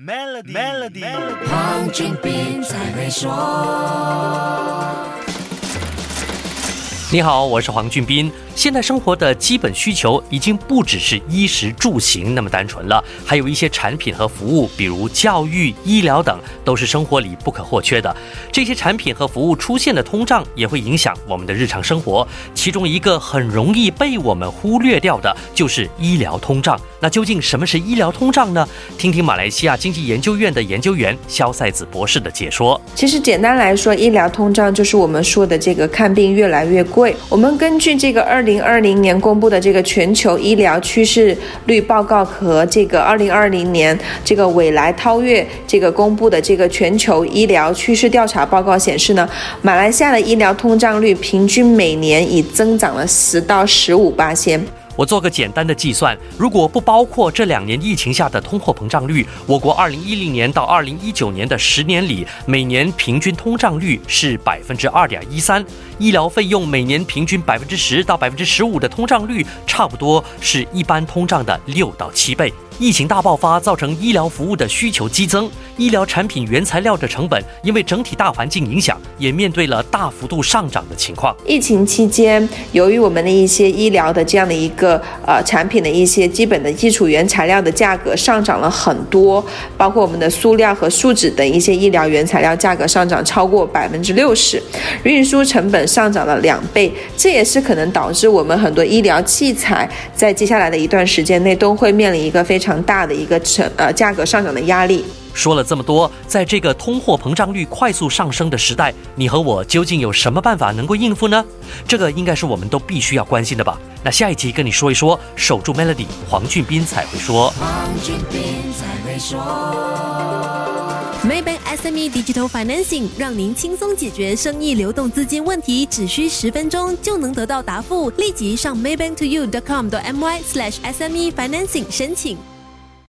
Melody，Melody，黄俊斌才会说。你好，我是黄俊斌。现代生活的基本需求已经不只是衣食住行那么单纯了，还有一些产品和服务，比如教育、医疗等，都是生活里不可或缺的。这些产品和服务出现的通胀，也会影响我们的日常生活。其中一个很容易被我们忽略掉的，就是医疗通胀。那究竟什么是医疗通胀呢？听听马来西亚经济研究院的研究员肖赛子博士的解说。其实简单来说，医疗通胀就是我们说的这个看病越来越贵。我们根据这个二零二零年公布的这个全球医疗趋势率报告和这个二零二零年这个未来超越这个公布的这个全球医疗趋势调查报告显示呢，马来西亚的医疗通胀率平均每年已增长了十到十五八千。我做个简单的计算，如果不包括这两年疫情下的通货膨胀率，我国二零一零年到二零一九年的十年里，每年平均通胀率是百分之二点一三，医疗费用每年平均百分之十到百分之十五的通胀率，差不多是一般通胀的六到七倍。疫情大爆发造成医疗服务的需求激增，医疗产品原材料的成本因为整体大环境影响，也面对了大幅度上涨的情况。疫情期间，由于我们的一些医疗的这样的一个呃产品的一些基本的基础原材料的价格上涨了很多，包括我们的塑料和树脂等一些医疗原材料价格上涨超过百分之六十，运输成本上涨了两倍，这也是可能导致我们很多医疗器材在接下来的一段时间内都会面临一个非常。常大的一个成呃价格上涨的压力。说了这么多，在这个通货膨胀率快速上升的时代，你和我究竟有什么办法能够应付呢？这个应该是我们都必须要关心的吧。那下一集跟你说一说，守住 Melody，黄俊斌才会说。黄俊斌才会说。Maybank SME Digital Financing 让您轻松解决生意流动资金问题，只需十分钟就能得到答复。立即上 maybanktoyou.com.my/sme financing 申请。